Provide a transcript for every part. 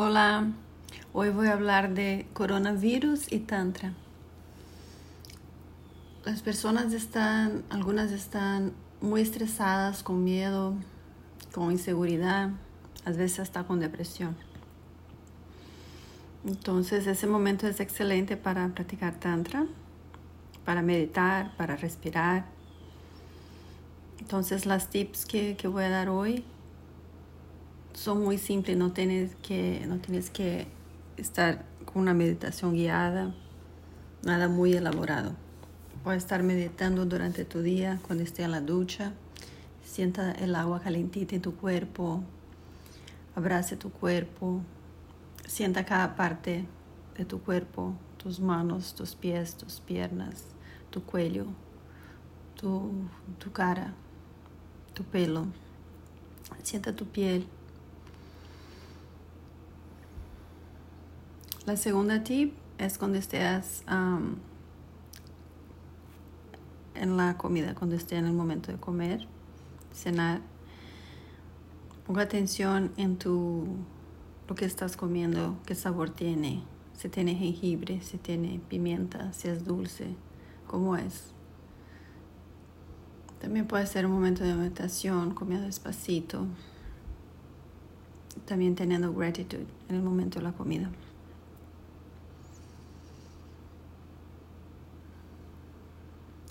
Hola, hoy voy a hablar de coronavirus y tantra. Las personas están, algunas están muy estresadas, con miedo, con inseguridad, a veces hasta con depresión. Entonces ese momento es excelente para practicar tantra, para meditar, para respirar. Entonces las tips que, que voy a dar hoy son muy simples, no tienes que, no tienes que estar con una meditación guiada, nada muy elaborado. Puedes estar meditando durante tu día, cuando estés en la ducha, sienta el agua calentita en tu cuerpo, abrace tu cuerpo, sienta cada parte de tu cuerpo, tus manos, tus pies, tus piernas, tu cuello, tu, tu cara, tu pelo. Sienta tu piel La segunda tip es cuando estés en la comida, cuando estés en el momento de comer, cenar. Ponga atención en tu lo que estás comiendo, qué sabor tiene, si tiene jengibre, si tiene pimienta, si es dulce, cómo es. También puede ser un momento de meditación, comiendo despacito. También teniendo gratitud en el momento de la comida.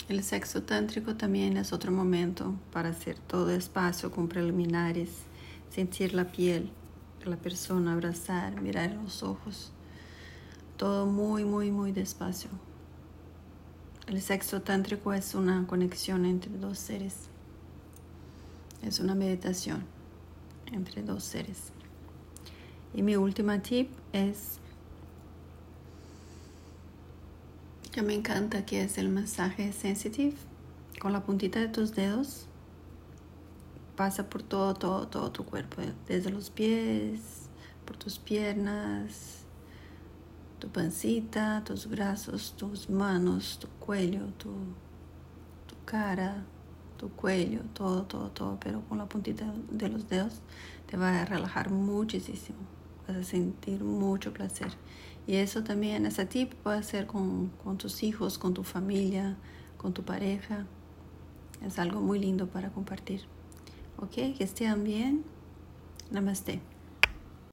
El sexo tántrico también es otro momento para hacer todo espacio con preliminares, sentir la piel de la persona, abrazar, mirar los ojos. Todo muy, muy, muy despacio. El sexo tántrico es una conexión entre dos seres. Es una meditación entre dos seres. Y mi última tip es me encanta, que es el masaje sensitive. Con la puntita de tus dedos pasa por todo, todo, todo tu cuerpo, desde los pies, por tus piernas, tu pancita, tus brazos, tus manos, tu cuello, tu, tu cara, tu cuello, todo, todo, todo, pero con la puntita de los dedos te va a relajar muchísimo, vas a sentir mucho placer. Y eso también, ese tip puede ser con, con tus hijos, con tu familia, con tu pareja. Es algo muy lindo para compartir. Ok, que estén bien. Namaste.